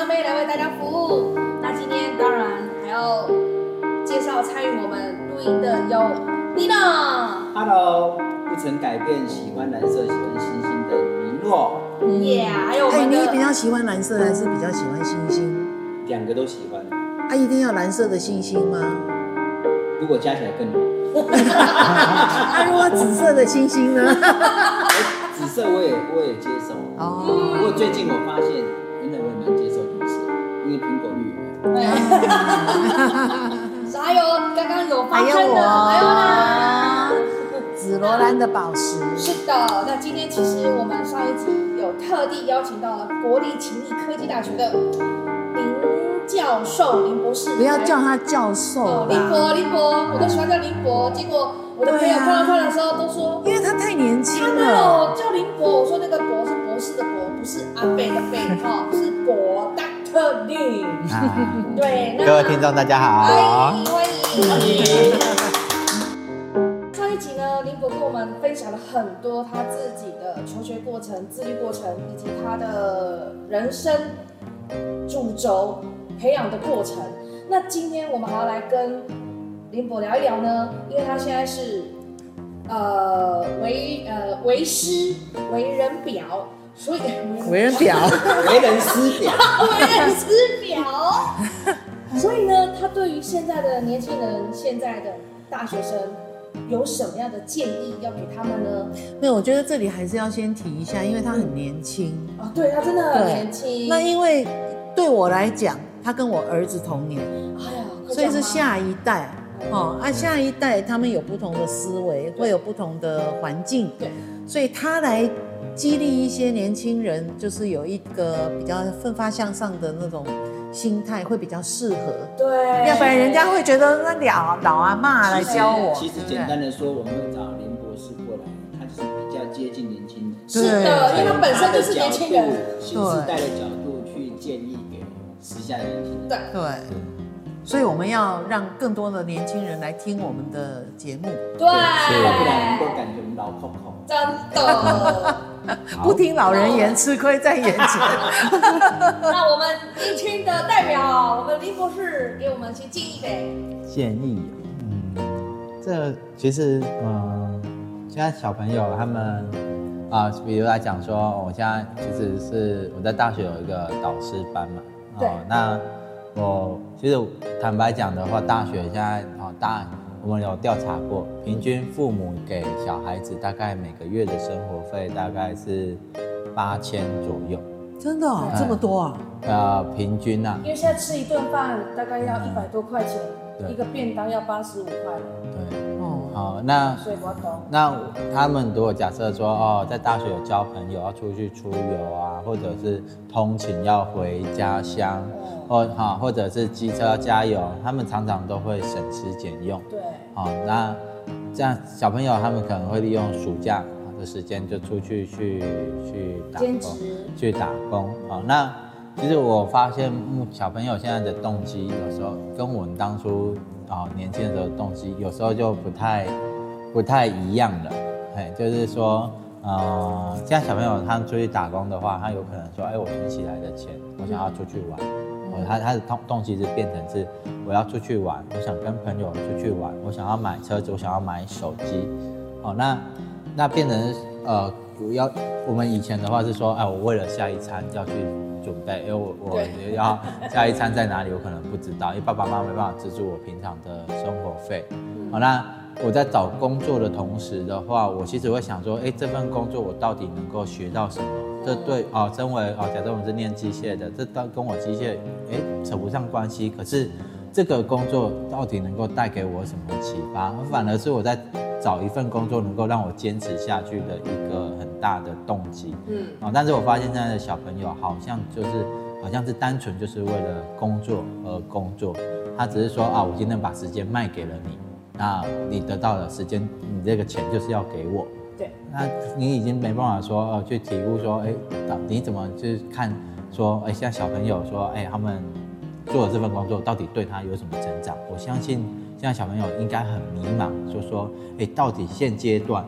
由我会唱歌的阿妹来为大家服务。那今天当然还要介绍参与我们录音的有 Nina。Hello，不曾改变喜欢蓝色、喜欢星星的尼诺。耶，还有我们的。你比较喜欢蓝色还是比较喜欢星星？两个都喜欢。啊，一定要蓝色的星星吗？如果加起来更好。啊，如果紫色的星星呢？紫色我也我也接受。哦。不过最近我发现，对。还有刚刚有发生的，还有呢，紫罗兰的宝石。是的，那今天其实我们上一集有特地邀请到了国立勤益科技大学的林。教授林博士，不要叫他教授。哦，林博，林博，我都喜欢叫林博。结果我的朋友看到他的时候都说，因为他太年轻了。他没有叫林博，我说那个博是博士的博，不是阿伯的伯，哈，是博 Doctor Lin。对，各位听众大家好，欢迎欢迎。上一集呢，林博跟我们分享了很多他自己的求学过程、自律过程，以及他的人生主轴。培养的过程，那今天我们还要来跟林博聊一聊呢，因为他现在是呃为呃为师为人表，所以为人表为人师表为人师表，所以呢，他对于现在的年轻人，现在的大学生有什么样的建议要给他们呢？没有，我觉得这里还是要先提一下，因为他很年轻啊，对他真的很年轻。那因为对我来讲。他跟我儿子同年，哎呀，所以是下一代哦。啊，下一代他们有不同的思维，会有不同的环境，对，所以他来激励一些年轻人，就是有一个比较奋发向上的那种心态，会比较适合。对，要不然人家会觉得那老老阿妈来教我。其实简单的说，我们会找林博士过来，他就是比较接近年轻人。是的，因为他本身就是年轻人，新时代的角度去建议给。时下的年轻人，对。对，所以我们要让更多的年轻人来听我们的节目，对，不然都感觉老空空，真的，不听老人言，吃亏在眼前。那我们年轻的代表，我们林博士给我们去敬一杯。建议，嗯，这其实，嗯，现在小朋友他们啊，比如来讲说，我现在其实是我在大学有一个导师班嘛。哦，那我其实坦白讲的话，大学现在哦，大我们有调查过，平均父母给小孩子大概每个月的生活费大概是八千左右。真的、哦嗯、这么多啊？呃，平均啊。因为现在吃一顿饭大概要一百多块钱，嗯、一个便当要八十五块。对。哦，那那他们如果假设说哦，在大学有交朋友，要出去出游啊，或者是通勤要回家乡，或哈，或者是机车要加油，他们常常都会省吃俭用。对，好，那这样小朋友他们可能会利用暑假的时间就出去去去打工，去打工。好，那其实我发现，小朋友现在的动机有时候跟我们当初。啊，年轻的时候动机有时候就不太不太一样了，哎，就是说，呃，现在小朋友他们出去打工的话，他有可能说，哎，我存起来的钱，我想要出去玩，哦，他他的动动机是变成是我要出去玩，我想跟朋友出去玩，我想要买车子，我想要买手机，哦，那那变成呃，主要我们以前的话是说，哎，我为了下一餐要去。准备，因为我我要下一餐在哪里，我可能不知道，因为爸爸妈妈没办法资助我平常的生活费。好，那我在找工作的同时的话，我其实会想说，哎，这份工作我到底能够学到什么？这对哦，身为哦，假设我们是念机械的，这当跟我机械哎扯不上关系。可是这个工作到底能够带给我什么启发？反而是我在。找一份工作能够让我坚持下去的一个很大的动机，嗯啊，但是我发现现在的小朋友好像就是好像是单纯就是为了工作而工作，他只是说啊，我今天把时间卖给了你，那你得到的时间，你这个钱就是要给我，对，那你已经没办法说呃去体悟说，哎，你怎么去看说，哎，现在小朋友说，哎，他们做的这份工作到底对他有什么成长？我相信。现在小朋友应该很迷茫，就说：“哎，到底现阶段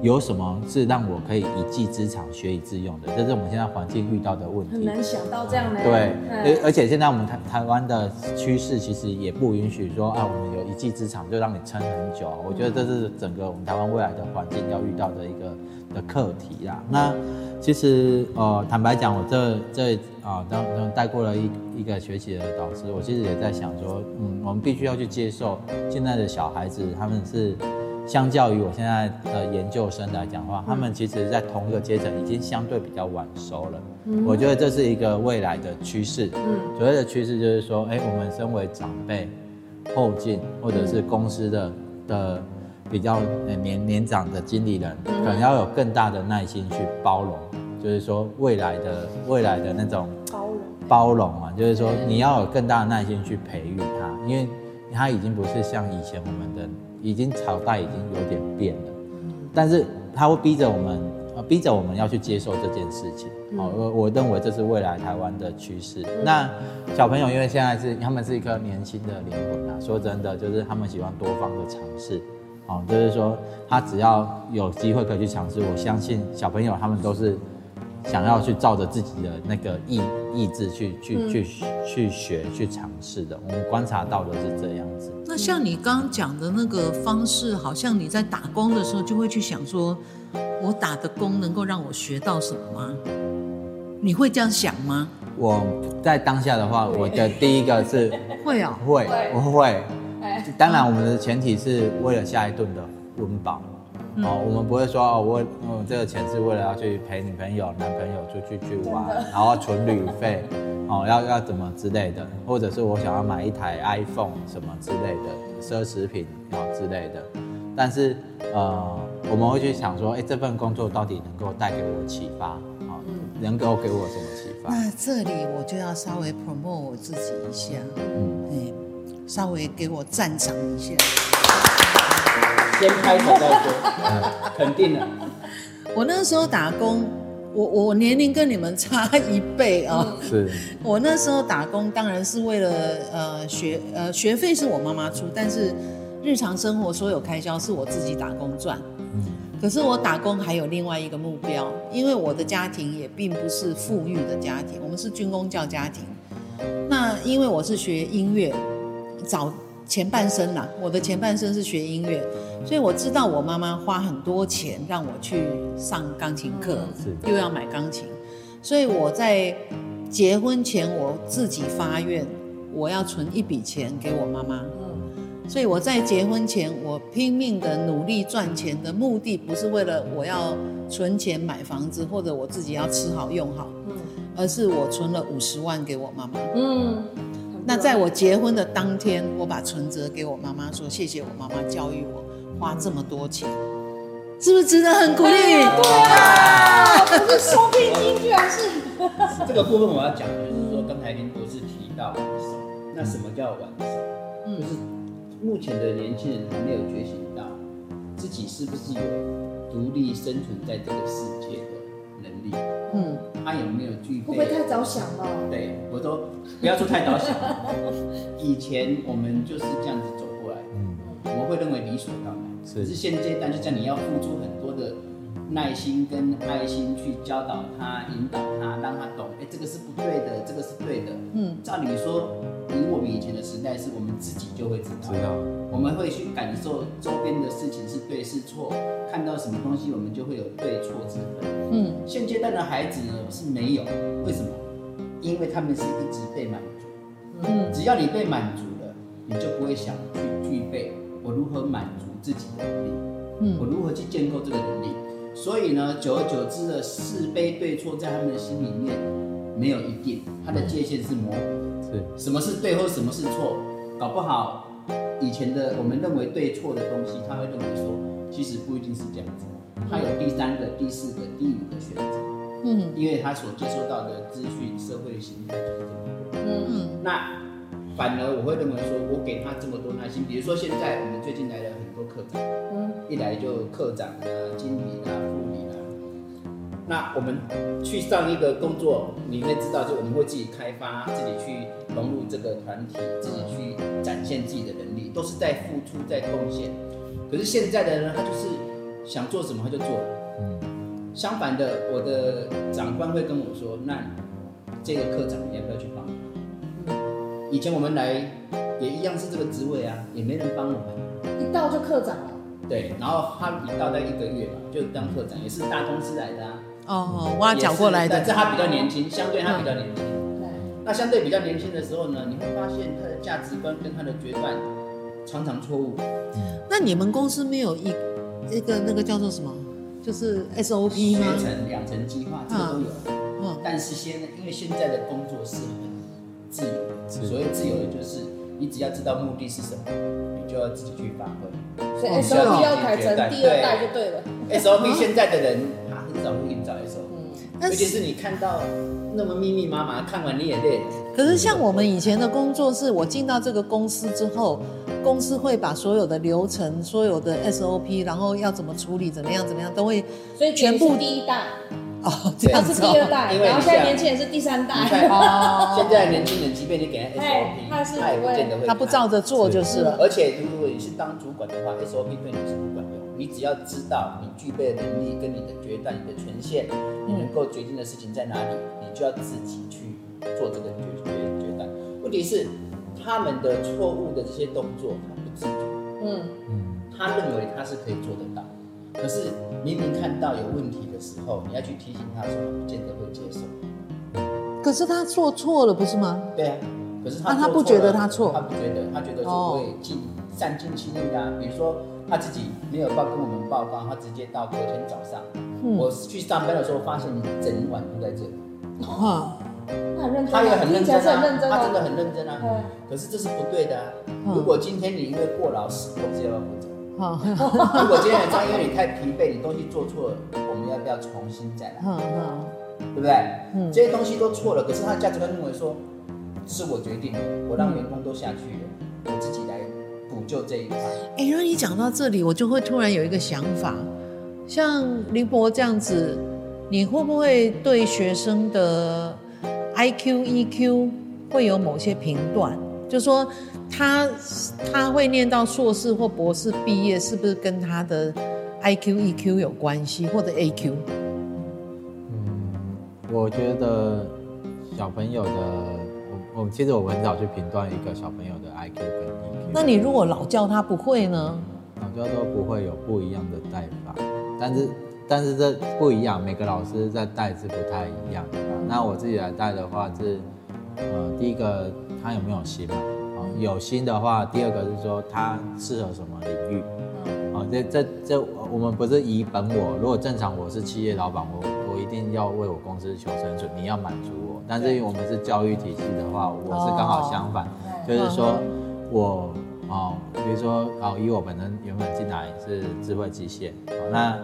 有什么是让我可以一技之长、学以致用的？这是我们现在环境遇到的问题。很难想到这样的。对，而而且现在我们台台湾的趋势其实也不允许说啊，我们有一技之长就让你撑很久。我觉得这是整个我们台湾未来的环境要遇到的一个的课题啦。那其实呃，坦白讲，我这这啊，当当带过了一一个学期的导师，我其实也在想说，嗯，我们必须要去接受现在的小孩子，他们是。相较于我现在的研究生来讲的话，他们其实，在同一个阶层已经相对比较晚熟了。嗯，我觉得这是一个未来的趋势。嗯，所谓的趋势就是说，哎，我们身为长辈、后进或者是公司的的比较年年长的经理人，可能要有更大的耐心去包容，就是说未来的未来的那种包容包容啊，就是说你要有更大的耐心去培育他，因为他已经不是像以前我们的。已经朝代已经有点变了，但是他会逼着我们，呃，逼着我们要去接受这件事情。哦，我我认为这是未来台湾的趋势。那小朋友因为现在是他们是一颗年轻的灵魂啊，说真的，就是他们喜欢多方的尝试。哦，就是说他只要有机会可以去尝试，我相信小朋友他们都是想要去照着自己的那个意意志去去去去学去尝试的。我们观察到的是这样子。那像你刚刚讲的那个方式，好像你在打工的时候就会去想说，我打的工能够让我学到什么吗？你会这样想吗？我在当下的话，我的第一个是会啊，会，我会。当然，我们的前提是为了下一顿的温饱。哦，我们不会说哦，我嗯，这个钱是为了要去陪女朋友、男朋友出去去玩，然后存旅费，哦，要要怎么之类的，或者是我想要买一台 iPhone 什么之类的奢侈品啊之类的。但是呃，我们会去想说，哎，这份工作到底能够带给我启发啊？能够给我什么启发？那这里我就要稍微 promote 我自己一下，嗯，稍微给我赞赏一下。先开口再说，肯定的。我那时候打工，我我年龄跟你们差一倍啊、哦。是。我那时候打工当然是为了呃学呃学费是我妈妈出，但是日常生活所有开销是我自己打工赚。嗯。可是我打工还有另外一个目标，因为我的家庭也并不是富裕的家庭，我们是军工教家庭。那因为我是学音乐，早。前半生呐，我的前半生是学音乐，所以我知道我妈妈花很多钱让我去上钢琴课，又要买钢琴，所以我在结婚前我自己发愿，我要存一笔钱给我妈妈。所以我在结婚前，我拼命的努力赚钱的目的不是为了我要存钱买房子或者我自己要吃好用好，而是我存了五十万给我妈妈。嗯。那在我结婚的当天，我把存折给我妈妈，说谢谢我妈妈教育我花这么多钱，是不是值得很鼓励？对啊，不是收聘金，居然是。这个部分我要讲就是说，刚才您博士提到晚熟，那什么叫晚熟？嗯，就是目前的年轻人还没有觉醒到自己是不是有独立生存在这个世界力。嗯。他有没有具备？会不会太早想了？对，我都不要说太早想。以前我们就是这样子走过来，嗯，我们会认为理所当然。是，可是现阶段就像你要付出很多的耐心跟爱心去教导他、引导他，让他懂，哎，这个是不对的，这个是对的。嗯，照理说，以我们以前的时代，是我们自己就会知道，知道，我们会去感受周边的事情是对是错，看到什么东西，我们就会有对错之分。嗯，现阶段的孩子呢是没有，为什么？因为他们是一直被满足。嗯，只要你被满足了，你就不会想去具备我如何满足自己的能力。嗯，我如何去建构这个能力？所以呢，久而久之的是非对错在他们的心里面没有一定，他的界限是模糊的。是，什么是对或什么是错？搞不好以前的我们认为对错的东西，他会认为说，其实不一定是这样子。他有第三个、第四个、第五个选择，嗯，因为他所接收到的资讯、社会形态就是这么多，嗯嗯。那反而我会认为说，我给他这么多耐心，比如说现在我们最近来了很多课长，嗯，一来就课长啊、经理啊、副理啊。那我们去上一个工作，你会知道，就我们会自己开发、自己去融入这个团体、自己去展现自己的能力，都是在付出、在贡献。可是现在的人，他就是。想做什么他就做相反的，我的长官会跟我说：“那这个科长你要不要去帮？”以前我们来也一样是这个职位啊，也没人帮我们。一到就科长了。对，然后他一到在一个月吧，就当科长，也是大公司来的啊。哦，挖角过来的。但是他比较年轻，相对他比较年轻。对。那相对比较年轻的时候呢，你会发现他的价值观跟他的决断常常错误。那你们公司没有一一个那个叫做什么，就是 SOP 吗？学成两层计划，这个都有。嗯。但是现在，因为现在的工作是很自由的，所谓自由的就是你只要知道目的是什么，你就要自己去发挥。所以 SOP 要改成第二代就对了。SOP 现在的人他很少会给你找一首。嗯尤其是你看到那么密密麻麻，看完你也累了。可是像我们以前的工作是，我进到这个公司之后，公司会把所有的流程、所有的 SOP，然后要怎么处理、怎么样、怎么样，都会所以全部第一代。哦，这样是第二代，然后现在年轻人是第三代。哦，现在年轻人即便你给他 SOP，他也不见得会，他不照着做就是了。而且如果你是当主管的话，SOP 对你是不管用。你只要知道你具备的能力跟你的决断、你的权限，你能够决定的事情在哪里，你就要自己去做这个决决决断。问题是他们的错误的这些动作，他不自觉。嗯嗯，他认为他是可以做得到。可是明明看到有问题的时候，你要去提醒他，说不见得会接受。可是他做错了，不是吗？对啊。可是他他不觉得他错，他不觉得，他觉得说会尽善尽其力啊。比如说他自己没有报跟我们报告，他直接到隔天早上，我去上班的时候发现你整晚都在这里。哇，他很认真，他也很认真啊，他真的很认真啊。可是这是不对的啊。如果今天你因为过劳死，公司要不要负责？好，如果今天晚上因为你太疲惫，你东西做错了，我们要不要重新再来？嗯嗯，对不对？嗯，这些东西都错了，可是他的价值观认为说，是我决定的，我让员工都下去了，我自己来补救这一块。哎，让你讲到这里，我就会突然有一个想法，像林博这样子，你会不会对学生的 IQ、EQ 会有某些评断？就说。他他会念到硕士或博士毕业，是不是跟他的 IQ EQ 有关系，或者 AQ？嗯，我觉得小朋友的，我我其实我很少去评断一个小朋友的 IQ 跟 EQ。那你如果老教他不会呢？老教都不会有不一样的带法，但是但是这不一样，每个老师在带是不太一样的。那我自己来带的话是，呃，第一个他有没有心嘛？有心的话，第二个是说他适合什么领域，嗯，啊，这这这我们不是以本我，如果正常我是企业老板，我我一定要为我公司求生存，你要满足我。但是因为我们是教育体系的话，我是刚好相反，就是说我啊，比如说哦，以我本身原本进来是智慧机械，那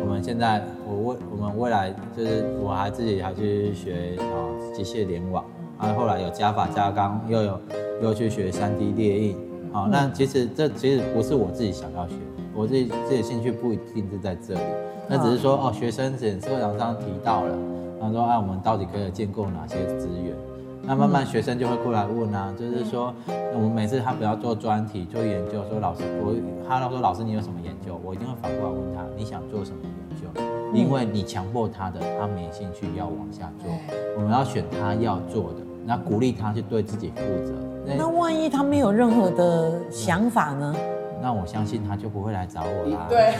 我们现在我未我们未来就是我还自己还去学啊机械联网。啊，后来有加法加钢，又有又去学三 D 列印，好，那其实这其实不是我自己想要学，我自己自己兴趣不一定是在这里，那只是说哦，学生前社长刚提到了，他说啊，我们到底可以建构哪些资源？那慢慢学生就会过来问啊，就是说我们每次他不要做专题做研究，说老师我他说老师你有什么研究？我一定会反过来问他，你想做什么研究？因为你强迫他的，他没兴趣要往下做，我们要选他要做的。那鼓励他去对自己负责。那万一他没有任何的想法呢？那我相信他就不会来找我啦。对。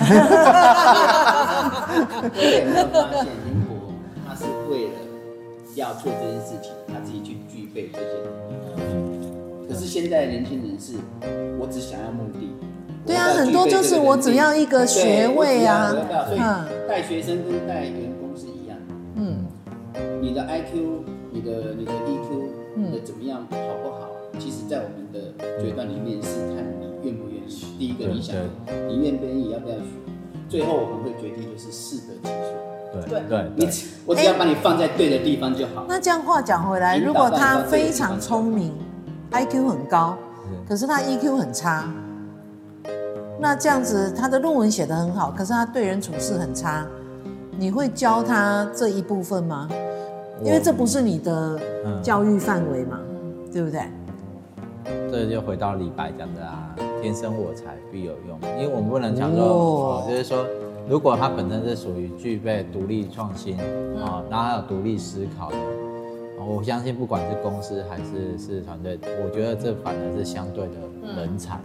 对，有没有发现林博他是为了要做这件事情，他自己去具备这些能力。可是现在的年轻人是，我只想要目的。对啊，很多就是我只要一个学位啊。所以带学生跟带员工是一样的。嗯。你的 IQ。你的你的 EQ，你的怎么样好不好？其实，在我们的决断里面是看你愿不愿意。第一个，你想，你愿不愿意，要不要学？最后我们会决定就是适得其所。对对，你我只要把你放在对的地方就好。那这样话讲回来，如果他非常聪明，IQ 很高，可是他 EQ 很差，那这样子他的论文写得很好，可是他对人处事很差，你会教他这一部分吗？因为这不是你的教育范围嘛，嗯、对不对？这就回到李白讲的啊，“天生我材必有用”。因为我们不能讲说，哦、就是说如果他本身是属于具备独立创新啊、然后还有独立思考的，我相信不管是公司还是是团队，我觉得这反而是相对的人才，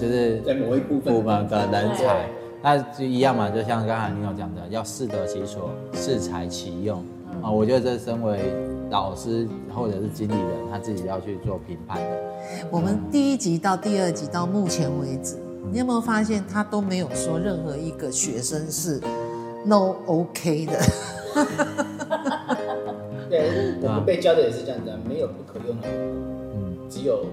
就是在某一部分部门的人才，那就一样嘛，就像刚才你有讲的，要适得其所，适才其用。啊、我觉得这身为老师或者是经理人，他自己要去做评判的。我们第一集到第二集到目前为止，你有没有发现他都没有说任何一个学生是 no OK 的？对，我们被教的也是这样子，啊，没有不可用的，嗯，只有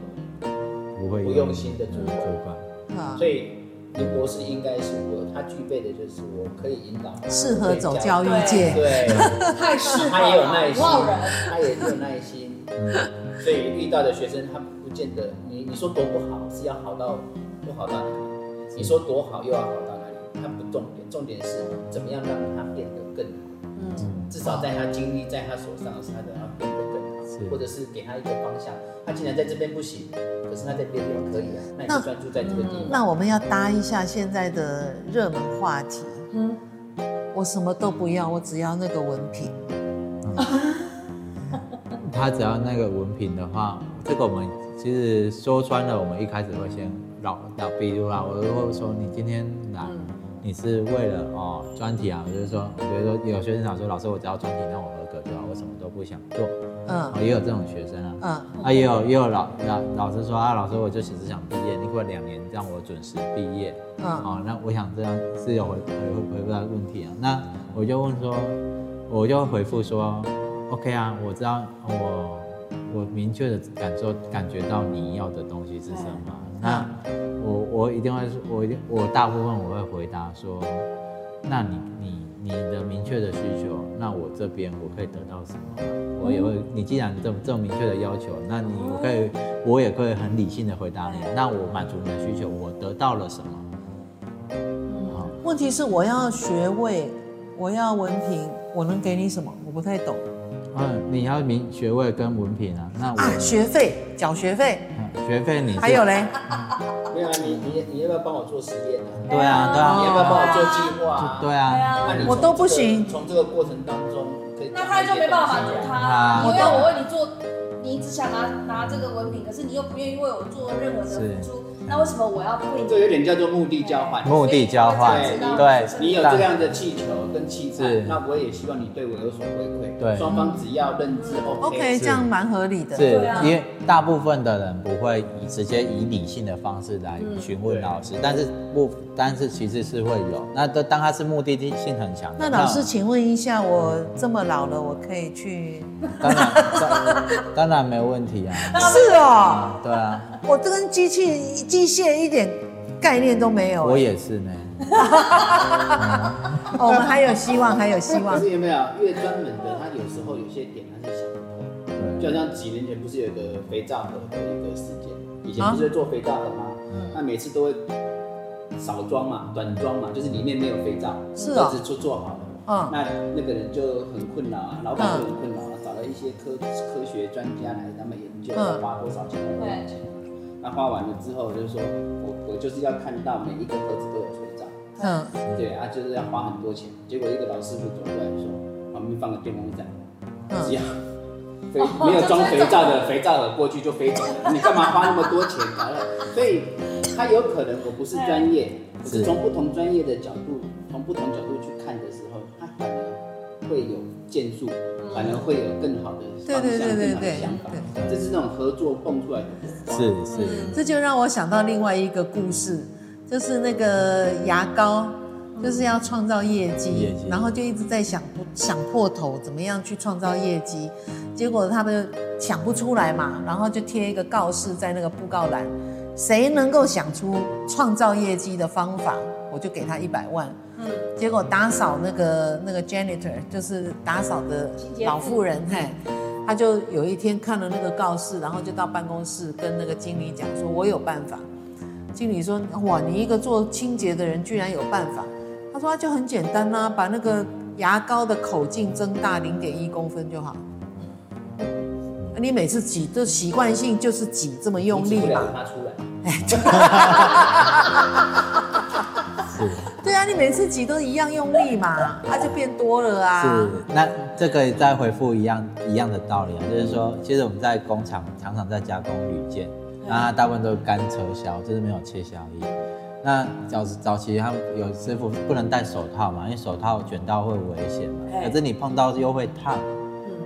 不会不用心的主主管。啊所以林博士应该是我，他具备的就是我可以引导他，适合走教育界。对，太适合他也有耐心，他也有耐心，所以遇到的学生他不见得，你你说多不好是要好到不好到哪里，你说多好又要好到哪里，他不重点，重点是怎么样让他变得更好。嗯，至少在他经历在他手上他的要变得更好，或者是给他一个方向。他既然在这边不行，可是他在别的地方可以啊，那你就专注在这个地方。那我们要搭一下现在的热门话题。嗯，我什么都不要，我只要那个文凭。他只要那个文凭的话，这个我们其实说穿了，我们一开始会先绕绕，比如啦，我就会说你今天来，你是为了哦专题啊，我就是说，比如说有学生想说，老师我只要专题那我合格就好，我什么都不想做，嗯。哦也有这种学生啊，嗯。啊也有也有老老老师说啊，老师我就只是想毕业，你过两年让我准时毕业，嗯。哦，那我想这样是有回回回复到问题啊。那我就问说，我就回复说，OK 啊，我知道我我明确的感受感觉到你要的东西是什么。那我我一定会我一定我大部分我会回答说，那你你你的明确的需求，那我这边我可以得到什么？我也会，你既然这么这么明确的要求，那你我可以我也可以很理性的回答你。那我满足你的需求，我得到了什么？好。问题是我要学位，我要文凭，我能给你什么？我不太懂嗯，你要明学位跟文凭啊，那我、啊。学费，缴学费，嗯学费你还有嘞，没有啊，你你你要不要帮我做实验啊？对啊对啊，你要不要帮我做计划啊？对啊，我都不行。从这个过程当中，那他就没办法满足他，我因为我为你做，你只想拿拿这个文凭，可是你又不愿意为我做任何的付出，那为什么我要为你？这有点叫做目的交换。目的交换对，对你有这样的气球跟气是质，那我也希望你对我有所回馈。对双方只要认知 OK。OK，这样蛮合理的。是因为大部分的人不会以直接以理性的方式来询问老师，但是不，但是其实是会有。那当当他是目的性很强，那老师，请问一下，我这么老了，我可以去？当然当当然没问题啊。是哦，对啊，我这跟机器机械一点概念都没有。我也是呢。哦，我们还有希望，还有希望可。是有没有越专门的，他有时候有些点他是想不通。就好像几年前不是有个肥皂盒的一个事件，以前不是做肥皂盒吗？那每次都会少装嘛，短装嘛，就是里面没有肥皂，是哦盒子做做好了。嗯那那个人就很困扰啊，老板就很困扰啊，找了一些科科学专家来他们研究花多少钱，多少钱。那花完了之后，就是说我我就是要看到每一个盒子都有肥皂，嗯，对啊，就是要花很多钱。结果一个老师傅走过来说，旁边放个电风扇，只要肥没有装肥皂的肥皂盒过去就飞走了，你干嘛花那么多钱？完了，所以他有可能我不是专业，可是从不同专业的角度，从不同角度去看的时候，他反而会有建树，反而会有更好的方向、对对对对更好的想法。这是那种合作蹦出来的火花。是是，这就让我想到另外一个故事，就是那个牙膏，就是要创造业绩，业绩然后就一直在想不想破头，怎么样去创造业绩，结果他们就想不出来嘛，然后就贴一个告示在那个布告栏，谁能够想出创造业绩的方法，我就给他一百万。嗯，结果打扫那个那个 janitor 就是打扫的老妇人，嘿，他就有一天看了那个告示，然后就到办公室跟那个经理讲说：“我有办法。”经理说：“哇，你一个做清洁的人居然有办法？”他说：“他就很简单呐、把那个牙膏的口径增大零点一公分就好。你每次挤都习惯性就是挤这么用力嘛你挤不了，他出来。是对啊，啊，你每次挤都一样用力嘛，它就变多了啊。是，那这个再回复一样一样的道理啊，就是说，其实我们在工厂常常在加工铝件，那它大部分都是干车削，就是没有切削液。那早早期他们有师傅不能戴手套嘛，因为手套卷到会危险嘛，可是你碰到又会烫。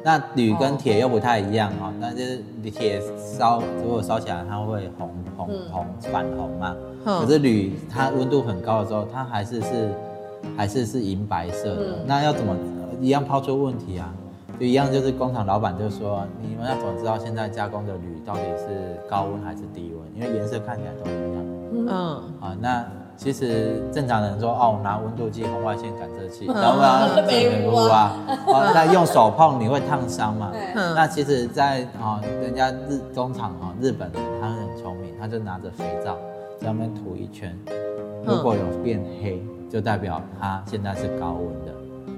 那铝跟铁又不太一样哈，那就是铁烧如果烧起来它会红红红反红嘛，可是铝它温度很高的时候，它还是是还是是银白色的。那要怎么一样抛出问题啊？就一样就是工厂老板就说，你们要怎么知道现在加工的铝到底是高温还是低温？因为颜色看起来都一样。嗯啊，那。其实正常人说哦，拿温度计、红外线感测器，然后 啊，美屋啊，那用手碰你会烫伤嘛？那其实，在啊，人家日工厂啊，日本人他很聪明，他就拿着肥皂在那边涂一圈，如果有变黑，就代表它现在是高温的，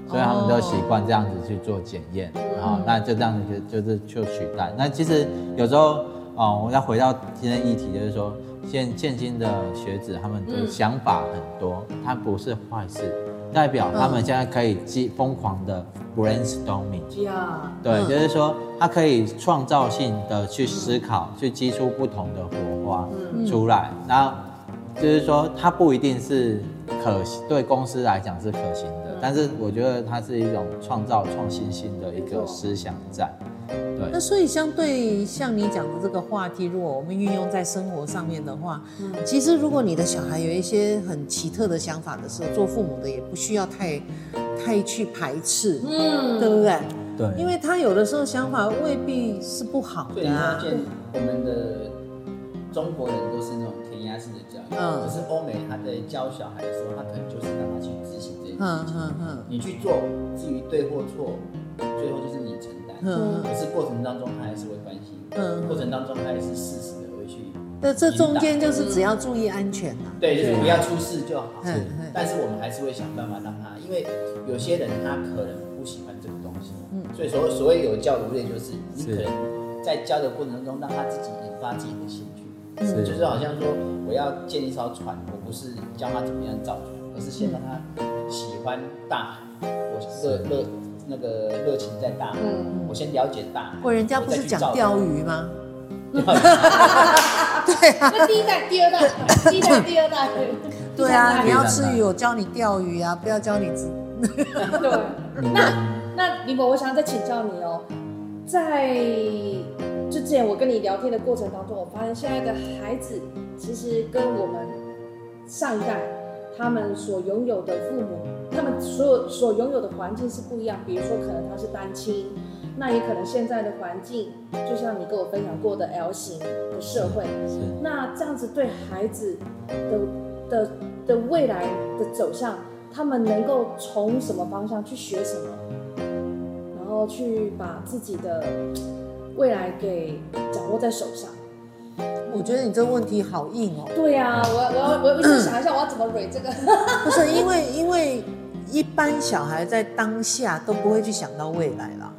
所以他们都习惯这样子去做检验啊，那就这样子就就是就取代。那其实有时候哦，我要回到今天议题，就是说。现现今的学子，他们的想法很多，它不是坏事，代表他们现在可以激疯狂的 brainstorming，对，就是说他可以创造性的去思考，去激出不同的火花出来，然后就是说它不一定是可行，对公司来讲是可行的，但是我觉得它是一种创造创新性的一个思想在。那所以，相对像你讲的这个话题，如果我们运用在生活上面的话，嗯，其实如果你的小孩有一些很奇特的想法的时候，做父母的也不需要太太去排斥，嗯，对不对？对，因为他有的时候想法未必是不好的啊。所以你我们的中国人都是那种填鸭式的教育，嗯，可是欧美他在教小孩的时候，他可能就是让他去执行这件事情，嗯嗯嗯，你去做，至于对或错，最后就是你承。嗯，可是过程当中他还是会关心，嗯，过程当中他还是适时的会去。那这中间就是只要注意安全呐。对，就是不要出事就好。是，但是我们还是会想办法让他，因为有些人他可能不喜欢这个东西，嗯，所以所所谓有教无类，就是你可能在教的过程当中让他自己引发自己的兴趣，是，就是好像说我要建一艘船，我不是教他怎么样造船，而是先让他喜欢大海，我热热。那个热情在大海，嗯，我先了解大海。我人家不是讲钓鱼吗？对啊，那第一代、第二代，第一代、第二代。对啊，你要吃鱼，我教你钓鱼啊，不要教你吃。对，那那林博，我想再请教你哦，在之前我跟你聊天的过程当中，我发现现在的孩子其实跟我们上一代他们所拥有的父母。他们所有所拥有的环境是不一样，比如说可能他是单亲，那也可能现在的环境，就像你跟我分享过的 L 型的社会，那这样子对孩子的的的未来的走向，他们能够从什么方向去学什么，然后去把自己的未来给掌握在手上。我觉得你这个问题好硬哦。对呀、啊，我我要我 要一直想一下我要怎么蕊这个。不是因为因为。一般小孩在当下都不会去想到未来了，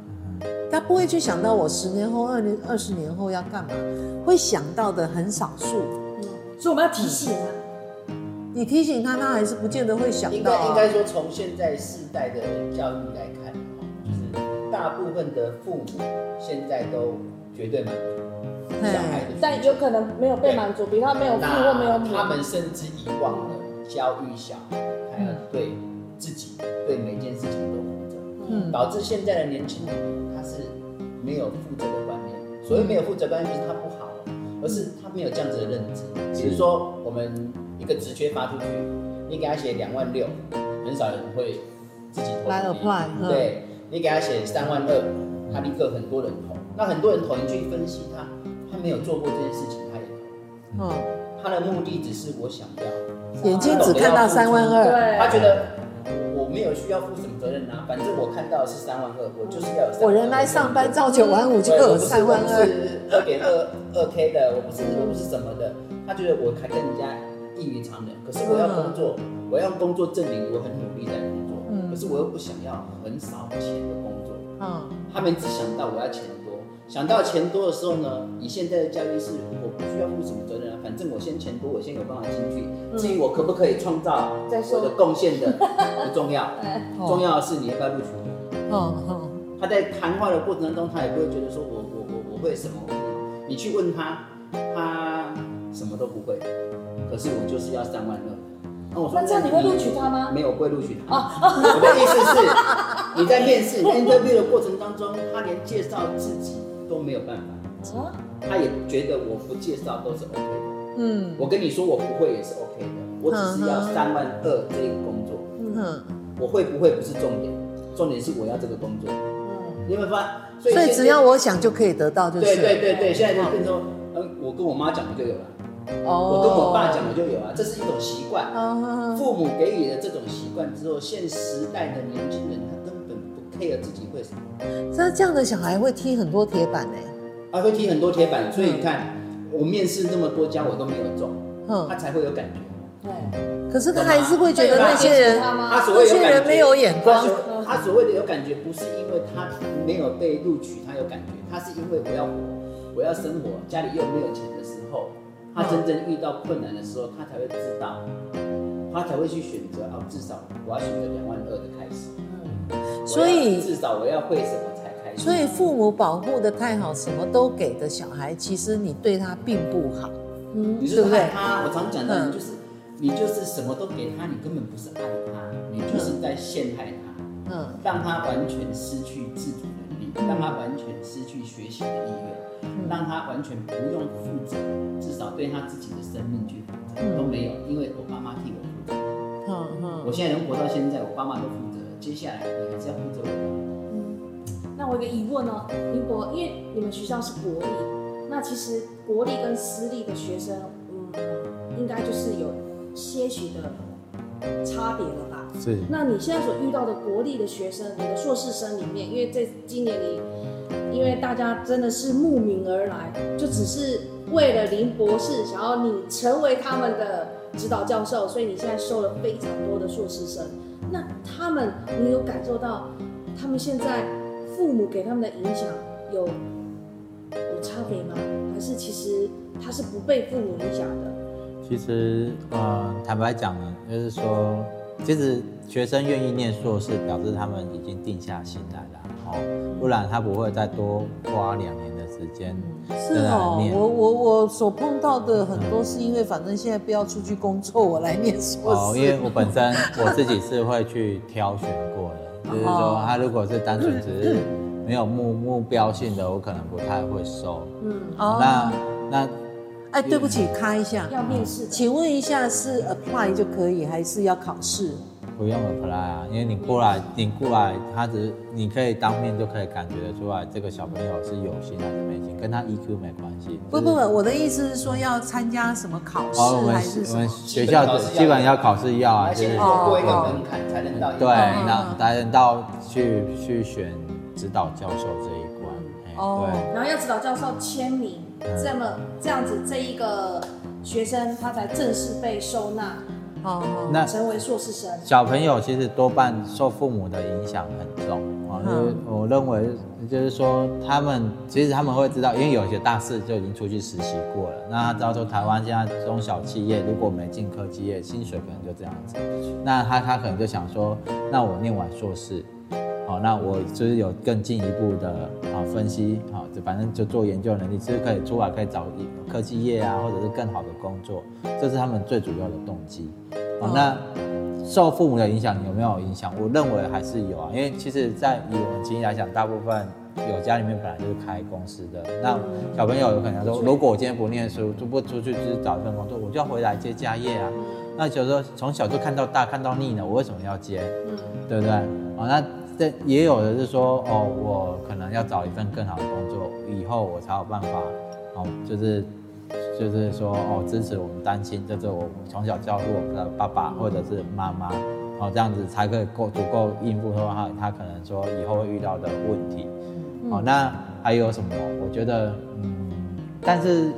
他不会去想到我十年后、二年、二十年后要干嘛，会想到的很少数。嗯，所以我们要提醒他，你提醒他，他还是不见得会想到。应该应该说，从现在世代的教育来看，就是大部分的父母现在都绝对满足小孩的，但有可能没有被满足，比如他没有父或没有母，他们甚至遗忘了教育小孩还要对。自己对每件事情都负责，嗯，导致现在的年轻人他是没有负责的观念。所谓没有负责观念，不是他不好，而是他没有这样子的认知。比如说，我们一个职缺发出去，你给他写两万六，很少人会自己投。来 apply，对，你给他写三万二，他立刻很多人投。那很多人投，你去分析他，他没有做过这件事情，他也投。嗯，他的目的只是我想要，眼睛只看到三万二，对，他觉得我。没有需要负什么责任啊，反正我看到的是三万二，我就是要有。我人来上班朝九晚五就有三万二。二点二二 K 的，我不是我不是什么的。他觉得我还跟人家异于常人，可是我要工作，我要工作证明我很努力在工作。嗯。可是我又不想要很少钱的工作。嗯。他们只想到我要钱多，想到钱多的时候呢，你现在的教育是我不需要负什么责任啊，反正我先钱多，我先有办法进去。至于我可不可以创造我的贡献的 不重要，重要的是你要不要录取。嗯嗯。他在谈话的过程当中，他也不会觉得说我我我我会什么。你去问他，他什么都不会。可是我就是要三万二。那我说，那这样你会录取他吗？没有，不会录取他。我的意思是，你在面试 interview 的过程当中，他连介绍自己都没有办法。他也觉得我不介绍都是 OK 的。嗯。我跟你说我不会也是 OK 的，我只是要三万二这个工作。嗯。我会不会不是重点，重点是我要这个工作。嗯。你有没有发现？所以只要我想就可以得到，就是。对对对对，现在就变成我跟我妈讲的就有了。我跟我爸讲的就有啊，这是一种习惯。父母给予的这种习惯之后，现时代的年轻人 care 自己会什么。那这样的小孩会踢很多铁板呢？啊，会踢很多铁板，所以你看，我面试那么多家，我都没有中，他才会有感觉。对。可是他还是会觉得那些人，他所谓有感觉，没有眼光。他所谓的有感觉，不是因为他没有被录取，他有感觉，他是因为我要活，我要生活，家里又没有钱的时候。他真正遇到困难的时候，他才会知道，他才会去选择哦，至少我要选择两万二的开始。嗯，所以至少我要会什么才开心。所以父母保护的太好，什么都给的小孩，其实你对他并不好。嗯，你是害他。我常讲的，你就是你就是什么都给他，你根本不是爱他，你就是在陷害他。嗯，让他完全失去自主能力，让他完全失去学习的意愿。让他完全不用负责，至少对他自己的生命去负责都没有，因为我爸妈替我负责。嗯嗯，我现在能活到现在，我爸妈都负责，接下来你还是要负责我。嗯，那我有个疑问呢，林博，因为你们学校是国立，那其实国立跟私立的学生，嗯，应该就是有些许的差别了吧？是。那你现在所遇到的国立的学生，你的硕士生里面，因为在今年里。因为大家真的是慕名而来，就只是为了林博士想要你成为他们的指导教授，所以你现在收了非常多的硕士生。那他们，你有感受到他们现在父母给他们的影响有有差别吗？还是其实他是不被父母影响的？其实，呃，坦白讲呢，就是说，其实学生愿意念硕士，表示他们已经定下心来了。哦不然他不会再多花两年的时间。是哦，我我我所碰到的很多是因为反正现在不要出去工作，我来念硕士。哦，因为我本身我自己是会去挑选过的，就是说他如果是单纯只是没有目目标性的，我可能不太会收。嗯，哦，那那，哎，对不起，卡一下，要面试，请问一下是 apply 就可以，还是要考试？不用 apply 啊，因为你过来，你过来，他只是你可以当面就可以感觉得出来，这个小朋友是有心还是没心，跟他 EQ 没关系。不不不，我的意思是说要参加什么考试还是什么？我们学校基本要考试要啊，就是过一个门槛才能到。对，那才能到去去选指导教授这一关。哦。对。然后要指导教授签名，这么这样子，这一个学生他才正式被收纳。哦，那成为硕士生，小朋友其实多半受父母的影响很重啊。就是我认为，就是说他们其实他们会知道，因为有些大四就已经出去实习过了。那他知道说，台湾现在中小企业如果没进科技业，薪水可能就这样子。那他他可能就想说，那我念完硕士，好，那我就是有更进一步的啊分析，好，就反正就做研究能力，其实可以出来可以找科技业啊，或者是更好的工作，这是他们最主要的动机。好，那受父母的影响有没有影响？我认为还是有啊，因为其实，在以我们经验来讲，大部分有家里面本来就是开公司的，那小朋友有可能说，如果我今天不念书，就不出去就是找一份工作，我就要回来接家业啊。那就是说从小就看到大，看到腻了，我为什么要接？嗯，对不对？哦，那这也有的是说，哦，我可能要找一份更好的工作，以后我才有办法，哦，就是。就是说哦，支持我们单亲，就是我从小教育我们的爸爸或者是妈妈，哦，这样子才可以够足够应付说他他可能说以后会遇到的问题。哦，那还有什么？我觉得，嗯，但是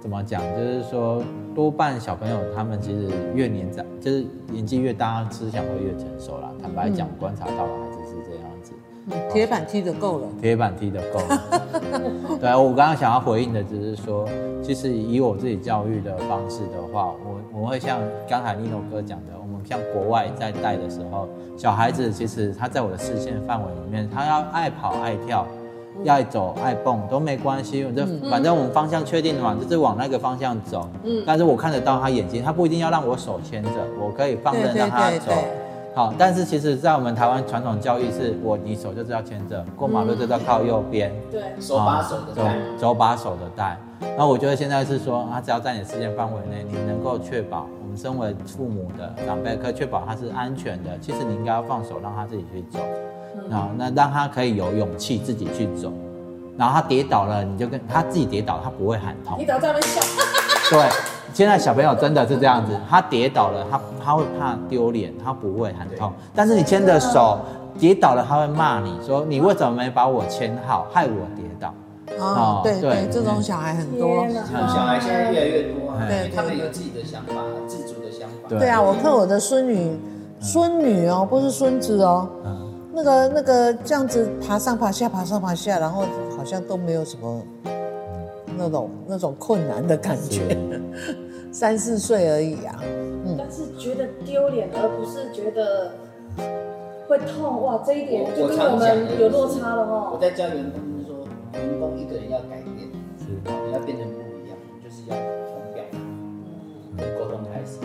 怎么讲？就是说，多半小朋友他们其实越年长，就是年纪越大，思想会越成熟啦。坦白讲，观察到是是这样子。铁板踢的够了，铁板踢的够了。对，我刚刚想要回应的只是说，其实以我自己教育的方式的话，我我会像刚才 Lino 哥讲的，我们像国外在带的时候，小孩子其实他在我的视线范围里面，他要爱跑爱跳。要走爱蹦都没关系，我这反正我们方向确定了嘛，就是往那个方向走。嗯，但是我看得到他眼睛，他不一定要让我手牵着，我可以放任让他走。好，但是其实，在我们台湾传统教育是，我你手就是要牵着，过马路就是要靠右边。对，手把手的带，手把手的带。那我觉得现在是说，他只要在你视线范围内，你能够确保我们身为父母的长辈可以确保他是安全的，其实你应该要放手让他自己去走。啊，那让他可以有勇气自己去走，然后他跌倒了，你就跟他自己跌倒，他不会喊痛。跌倒在那笑。对，现在小朋友真的是这样子，他跌倒了，他他会怕丢脸，他不会很痛。但是你牵着手跌倒了，他会骂你说，你为什么没把我牵好，害我跌倒。哦，对对，这种小孩很多。小孩现在越来越多，对，他们有自己的想法，自主的想法。对啊，我看我的孙女，孙女哦，不是孙子哦。那个那个这样子爬上爬下爬上爬下，然后好像都没有什么那种那种困难的感觉，三四岁而已啊。嗯，但是觉得丢脸，而不是觉得会痛哇，这一点就跟我们有落差了哦。我在教员工是说，员工一个人要改变，是你要变成不一样，就是要从表达，嗯，沟通开始，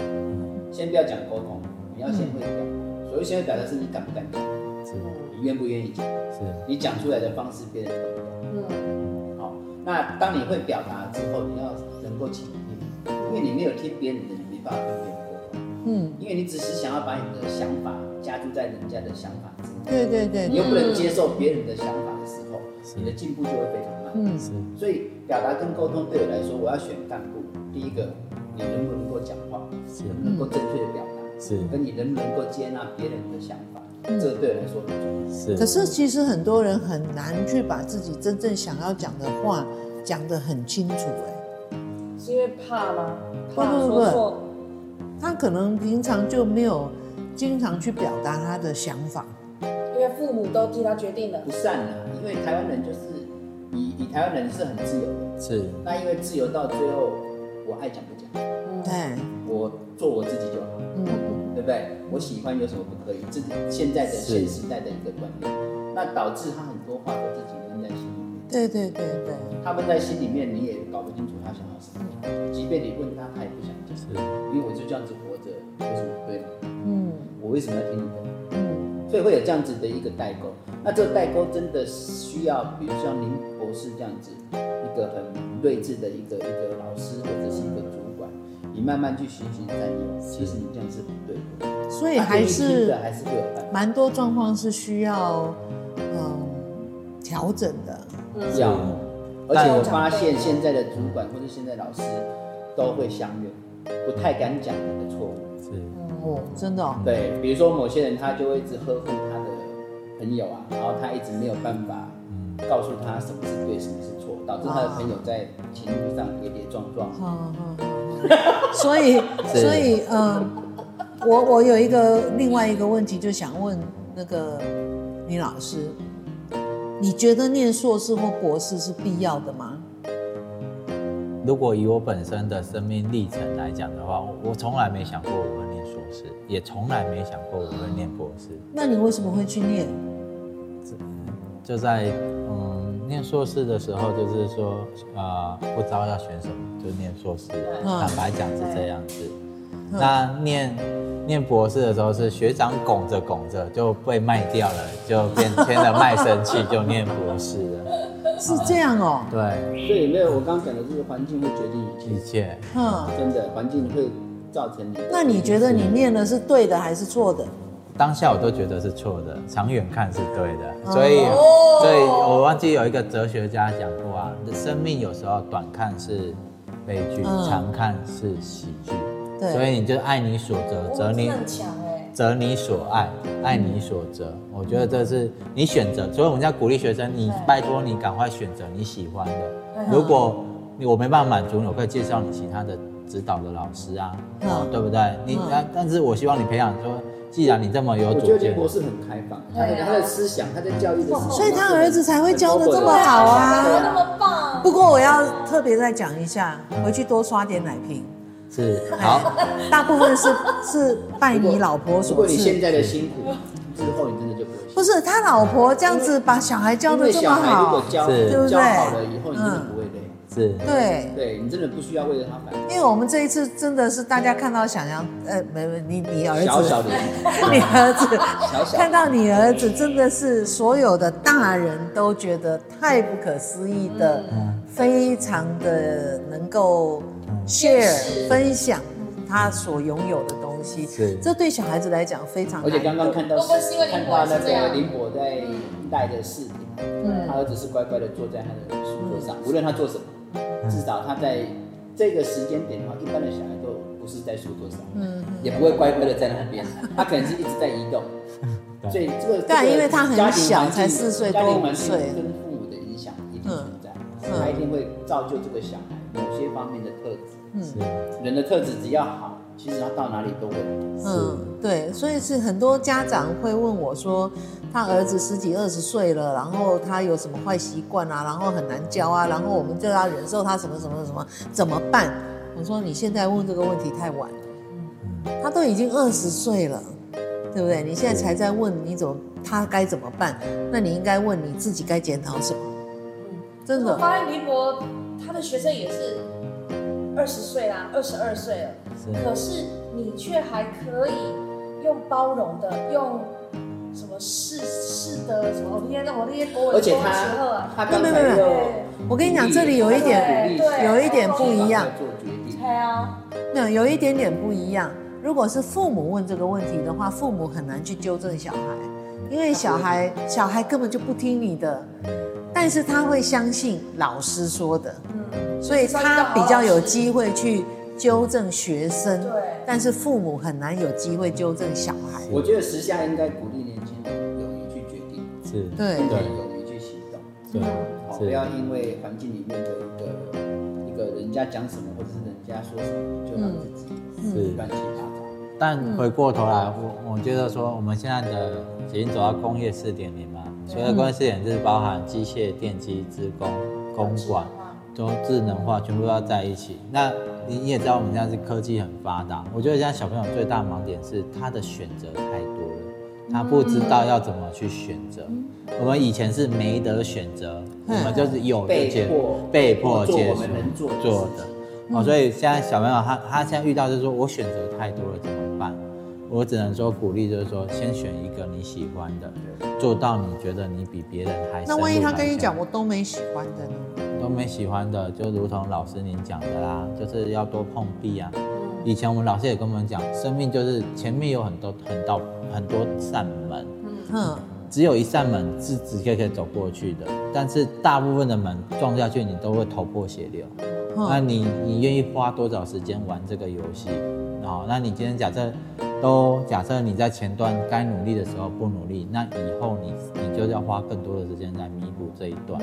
先不要讲沟通，你要先会表达，所谓先会表达是你敢不敢讲。是你愿不愿意讲？是你讲出来的方式，别人懂不懂？嗯，好。那当你会表达之后，你要能够倾听，因为你没有听别人的，你没办法跟别人沟通。嗯，因为你只是想要把你的想法加注在人家的想法之内。对对对。你又不能接受别人的想法的时候，你的进步就会非常慢。嗯，是。所以表达跟沟通对我来说，我要选干部。第一个，你能不能够讲话？是。能够正确的表达。是。跟你能不能够接纳别人的想法？这对人来说很重要。是，可是其实很多人很难去把自己真正想要讲的话讲得很清楚，哎，是因为怕吗？不不不，他可能平常就没有经常去表达他的想法，因为父母都替他决定了。不善啊，因为台湾人就是以以台湾人是很自由的，是。那因为自由到最后，我爱讲不讲，对，我做我自己就好。嗯。对不对？我喜欢有什么不可以？这是现在的现时代的一个观念，那导致他很多话都自己闷在心里面。对对对对，他闷在心里面，你也搞不清楚他想要什么。即便你问他，他也不想讲。是，因为我就这样子活着，为什么不对呢？嗯，我为什么要听你的？嗯，所以会有这样子的一个代沟。那这个代沟真的需要，比如像林博士这样子一个很睿智的一个一个老师或者是一个主管，你慢慢去循循善诱，其实你这样是不对的。所以还是蛮多状况是需要嗯调整的，要。而且我发现现在的主管或者现在老师都会相怨，不太敢讲你的错误。是哦，真的。对，比如说某些人他就会一直呵护他的朋友啊，然后他一直没有办法告诉他什么是对，什么是错，导致他的朋友在情路上跌跌撞撞。所以所以嗯。我我有一个另外一个问题，就想问那个李老师，你觉得念硕士或博士是必要的吗？如果以我本身的生命历程来讲的话，我从来没想过我会念硕士，也从来没想过我会念博士。那你为什么会去念？就在嗯念硕士的时候，就是说啊、呃，不知道要选什么，就念硕士。坦白讲是这样子。那念念博士的时候，是学长拱着拱着就被卖掉了，就变签了卖身契，就念博士了。是这样哦。对。所以没有，我刚刚讲的就是环境会决定一切。一切。嗯。真的，环境会造成你。那你觉得你念的是对的还是错的？当下我都觉得是错的，长远看是对的。所以，所以我忘记有一个哲学家讲过啊，生命有时候短看是悲剧，长看是喜剧。对所以你就爱你所择，择你择你所爱，爱你所择。嗯、我觉得这是你选择，所以我们要鼓励学生，你拜托你赶快选择你喜欢的。如果我没办法满足你，我可以介绍你其他的指导的老师啊，嗯、对不对？你、嗯、但是我希望你培养说既然你这么有主见，我觉得林博是很开放，他的他的思想，他在教育的时候，所以他儿子才会教的这么好啊，那么棒。不过我要特别再讲一下，回去多刷点奶瓶。是好，大部分是 是拜你老婆所赐。如果你现在的辛苦之后，你真的就不会。不是他老婆这样子把小孩教的这么好，对不对？教好了以后，你真的不会累。是，对，对你真的不需要为了他烦。因为我们这一次真的是大家看到想要，呃，没没，你你儿子，小小的，你儿子，小小看到你儿子真的是所有的大人都觉得太不可思议的，非常的能够。share 分享他所拥有的东西，是。这对小孩子来讲非常。而且刚刚看到是看到那个林博在带的视频，嗯，他儿子是乖乖的坐在他的书桌上，无论他做什么，至少他在这个时间点的话，一般的小孩都不是在书桌上，嗯，也不会乖乖的在那边，他可能是一直在移动，所以这个对，因为他很小，才四岁多五岁，跟父母的影响一定存在，他一定会造就这个小孩某些方面的特质。是人的特质只要好，其实他到哪里都会。嗯，对，所以是很多家长会问我说，他儿子十几二十岁了，然后他有什么坏习惯啊，然后很难教啊，然后我们就要忍受他什么什么什么，怎么办？我说你现在问这个问题太晚了，他都已经二十岁了，对不对？你现在才在问你怎么他该怎么办？那你应该问你自己该检讨什么？嗯，真的。我发现林博他的学生也是。二十岁啦，二十二岁了，可是你却还可以用包容的，用什么是是的什么？我今天我那些国文而且他他刚才没有没有，我跟你讲，这里有一点有一点不一样。对啊，那有有一点点不一样。如果是父母问这个问题的话，父母很难去纠正小孩，因为小孩小孩根本就不听你的，但是他会相信老师说的。所以他比较有机会去纠正学生，对，但是父母很难有机会纠正小孩。我觉得时下应该鼓励是，对，勇于去行动，对，好，不要因为环境里面的一个一个人家讲什么或者是人家说什么，就让自己是乱七八糟。但回过头来，我我觉得说我们现在的已经走到工业四点零嘛，所谓的工业四点就是包含机械、电机、资工、公管。都智能化，全部都要在一起。那你你也知道，我们现在是科技很发达。我觉得现在小朋友最大的盲点是他的选择太多了，他不知道要怎么去选择。我们以前是没得选择，我们就是有的接被迫接受做的。哦，所以现在小朋友他他现在遇到就是说我选择太多了怎么办？我只能说鼓励，就是说先选一个你喜欢的，做到你觉得你比别人还。那万一他跟你讲我都没喜欢的呢？都没喜欢的，就如同老师您讲的啦，就是要多碰壁啊。以前我们老师也跟我们讲，生命就是前面有很多很多很多扇门，嗯，只有一扇门是直接可以走过去的，但是大部分的门撞下去，你都会头破血流。那你你愿意花多少时间玩这个游戏？好，那你今天假设都假设你在前段该努力的时候不努力，那以后你你就要花更多的时间来弥补这一段，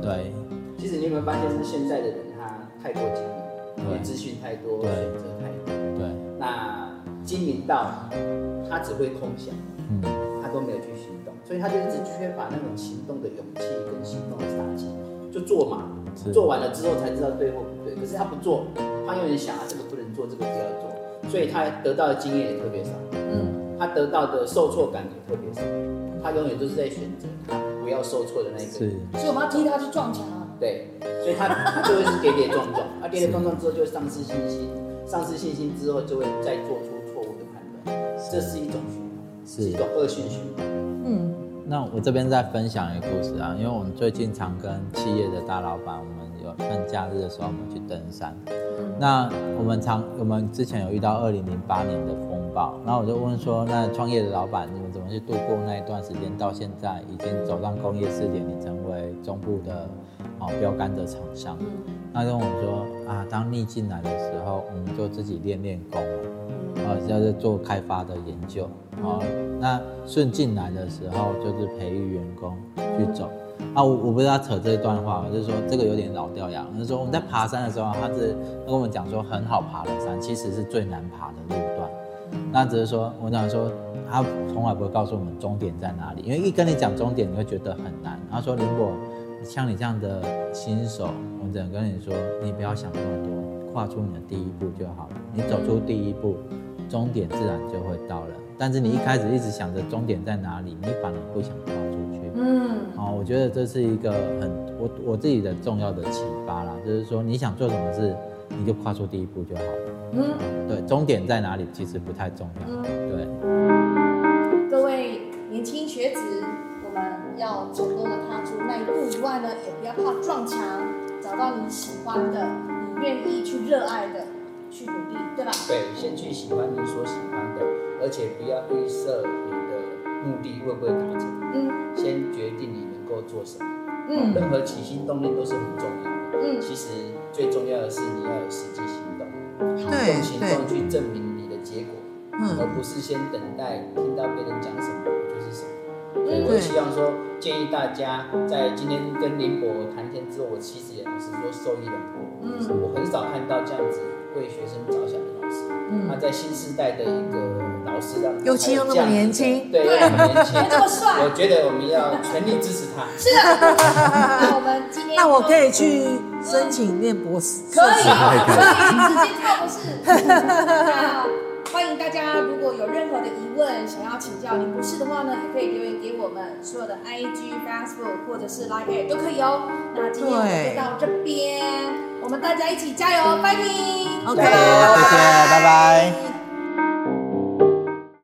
对。其实你有没有发现，是现在的人他太过精资讯太多，选择太多，对。那经营到他只会空想，嗯，他都没有去行动，所以他就一直缺乏那种行动的勇气跟行动的杀气，就做嘛，做完了之后才知道对或不对。可是他不做，他永远想啊，这个不能做，这个不要做，所以他得到的经验也特别少，嗯，他得到的受挫感也特别少，他永远都是在选择他不要受挫的那一个，是，所以我们要替他去撞墙啊。对，所以他他就会是跌跌撞撞，啊，跌跌撞撞之后就会丧失信心，丧失信心之后就会再做出错误的判断，这是一种循环，是一种恶性循环。嗯，那我这边再分享一个故事啊，因为我们最近常跟企业的大老板，我们有趁假日的时候，我们去登山。那我们常我们之前有遇到二零零八年的风暴，然后我就问说，那创业的老板，你们怎么去度过那一段时间？到现在已经走上工业四点你，成为中部的。哦，标杆的厂商，他跟我们说啊，当逆进来的时候，我们就自己练练功啊，就是做开发的研究啊。那顺进来的时候，就是培育员工去走啊。我我不知道扯这一段话，我就是说这个有点老掉牙。就是说我们在爬山的时候，他是他跟我们讲说，很好爬的山，其实是最难爬的路段。那只是说，我想说，他从来不会告诉我们终点在哪里，因为一跟你讲终点，你会觉得很难。他说林博，像你这样的新手，我只能跟你说，你不要想那么多，跨出你的第一步就好了。你走出第一步，终点自然就会到了。但是你一开始一直想着终点在哪里，你反而不想跨出去。嗯，好，我觉得这是一个很我我自己的重要的启发啦，就是说你想做什么事，你就跨出第一步就好了。嗯，对，终点在哪里其实不太重要。嗯，对。要成功的踏出那一步以外呢，也不要怕撞墙，找到你喜欢的，你愿意去热爱的，去努力，对吧？对，先去喜欢你所喜欢的，而且不要预设你的目的会不会达成。嗯，先决定你能够做什么。嗯，任何起心动念都是很重要的。嗯，其实最重要的是你要有实际行动。用行动去证明你的结果，而不是先等待听到别人讲什么。所以我希望说，建议大家在今天跟林博谈天之后，我其实也是说受益良多。嗯，我很少看到这样子为学生着想的老师。嗯，他在新时代的一个老师让尤其又那么年轻，对，又那么年轻，这么帅，我觉得我们要全力支持他。是的，那我们今天，那我可以去申请念博士，可以，可以，直接跳博士。欢迎大家，如果有任何的疑问，想要请教您不是的话呢，也可以留言给我们所有的 IG、Facebook 或者是 Line 都可以哦。那今天就到这边，我们大家一起加油，fighting！OK，谢谢，拜拜。